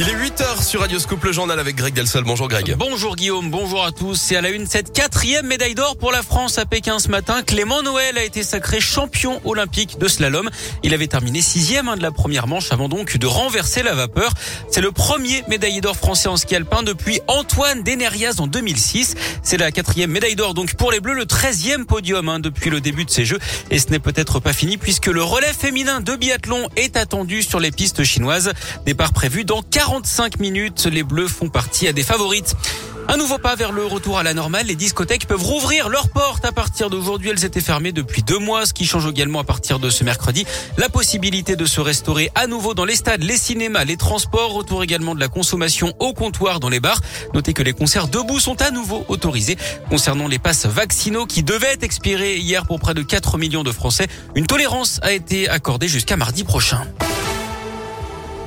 Il est 8h sur Radio Scoop, le journal avec Greg Delsol. Bonjour Greg. Bonjour Guillaume, bonjour à tous. C'est à la une cette quatrième médaille d'or pour la France à Pékin ce matin. Clément Noël a été sacré champion olympique de slalom. Il avait terminé sixième hein, de la première manche avant donc de renverser la vapeur. C'est le premier médaillé d'or français en ski alpin depuis Antoine Denerias en 2006. C'est la quatrième médaille d'or donc pour les Bleus, le treizième podium hein, depuis le début de ces Jeux. Et ce n'est peut-être pas fini puisque le relais féminin de biathlon est attendu sur les pistes chinoises. Départ prévu dans 45 minutes. Les Bleus font partie à des favorites. Un nouveau pas vers le retour à la normale. Les discothèques peuvent rouvrir leurs portes à partir d'aujourd'hui. Elles étaient fermées depuis deux mois, ce qui change également à partir de ce mercredi. La possibilité de se restaurer à nouveau dans les stades, les cinémas, les transports. Retour également de la consommation au comptoir dans les bars. Notez que les concerts debout sont à nouveau autorisés. Concernant les passes vaccinaux qui devaient expirer hier pour près de 4 millions de Français, une tolérance a été accordée jusqu'à mardi prochain.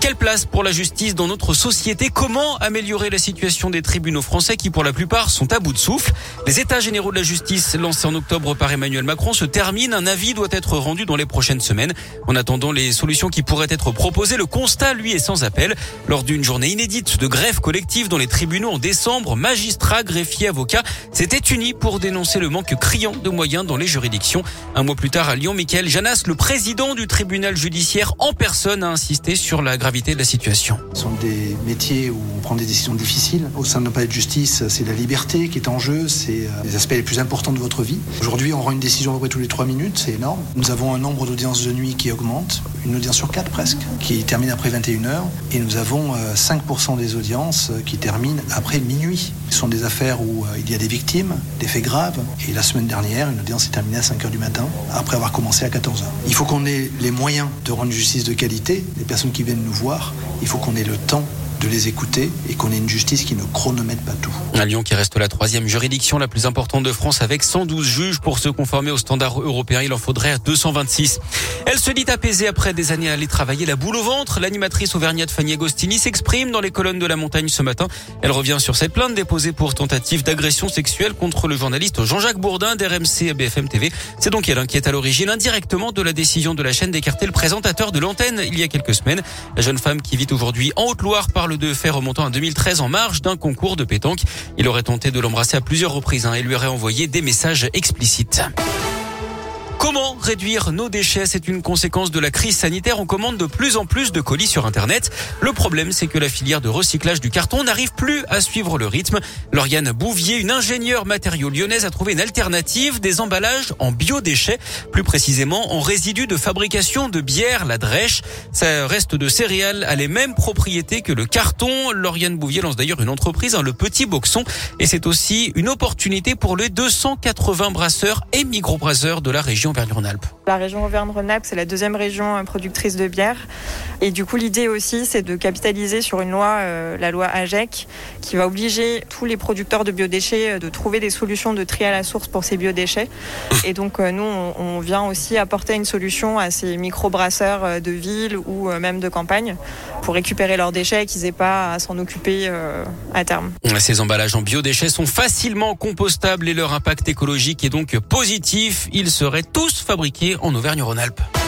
Quelle place pour la justice dans notre société? Comment améliorer la situation des tribunaux français qui, pour la plupart, sont à bout de souffle? Les États généraux de la justice lancés en octobre par Emmanuel Macron se terminent. Un avis doit être rendu dans les prochaines semaines. En attendant les solutions qui pourraient être proposées, le constat, lui, est sans appel. Lors d'une journée inédite de grève collective dans les tribunaux en décembre, magistrats, greffiers, avocats s'étaient unis pour dénoncer le manque criant de moyens dans les juridictions. Un mois plus tard, à Lyon, Michael Janas, le président du tribunal judiciaire en personne, a insisté sur la gravité de la situation. Ce sont des métiers où on prend des décisions difficiles. Au sein de nos palais de justice, c'est la liberté qui est en jeu, c'est euh, les aspects les plus importants de votre vie. Aujourd'hui, on rend une décision à peu près tous les trois minutes, c'est énorme. Nous avons un nombre d'audiences de nuit qui augmente, une audience sur quatre presque, qui termine après 21 heures. Et nous avons 5% euh, des audiences qui terminent après minuit. Ce sont des affaires où euh, il y a des victimes, des faits graves. Et la semaine dernière, une audience est terminée à 5 heures du matin, après avoir commencé à 14 heures. Il faut qu'on ait les moyens de rendre justice de qualité. Les personnes qui viennent nous il faut qu'on ait le temps de les écouter et qu'on ait une justice qui ne chronomètre pas tout. À Lyon qui reste la troisième juridiction la plus importante de France avec 112 juges pour se conformer aux standards européens. Il en faudrait 226. Elle se dit apaisée après des années à aller travailler la boule au ventre. L'animatrice auvergnate Fanny Agostini s'exprime dans les colonnes de la montagne ce matin. Elle revient sur cette plainte déposée pour tentative d'agression sexuelle contre le journaliste Jean-Jacques Bourdin d'RMC à BFM TV. C'est donc elle qui est à l'origine indirectement de la décision de la chaîne d'écarter le présentateur de l'antenne il y a quelques semaines. La jeune femme qui vit aujourd'hui en Haute-Loire de faits remontant à 2013 en marge d'un concours de pétanque. Il aurait tenté de l'embrasser à plusieurs reprises hein, et lui aurait envoyé des messages explicites. Comment réduire nos déchets? C'est une conséquence de la crise sanitaire. On commande de plus en plus de colis sur Internet. Le problème, c'est que la filière de recyclage du carton n'arrive plus à suivre le rythme. Lauriane Bouvier, une ingénieure matériaux lyonnaise, a trouvé une alternative, des emballages en biodéchets, plus précisément en résidus de fabrication de bière, la drèche. Ça reste de céréales a les mêmes propriétés que le carton. Lauriane Bouvier lance d'ailleurs une entreprise, hein, le Petit Boxon, et c'est aussi une opportunité pour les 280 brasseurs et microbrasseurs de la région la région Auvergne-Rhône-Alpes, c'est la deuxième région euh, productrice de bière. Et du coup, l'idée aussi, c'est de capitaliser sur une loi, euh, la loi AGEC, qui va obliger tous les producteurs de biodéchets euh, de trouver des solutions de tri à la source pour ces biodéchets. Et donc, nous, on, vient aussi apporter une solution à ces micro-brasseurs de ville ou même de campagne pour récupérer leurs déchets et qu'ils n'aient pas à s'en occuper à terme. Ces emballages en biodéchets sont facilement compostables et leur impact écologique est donc positif. Ils seraient tous fabriqués en Auvergne-Rhône-Alpes.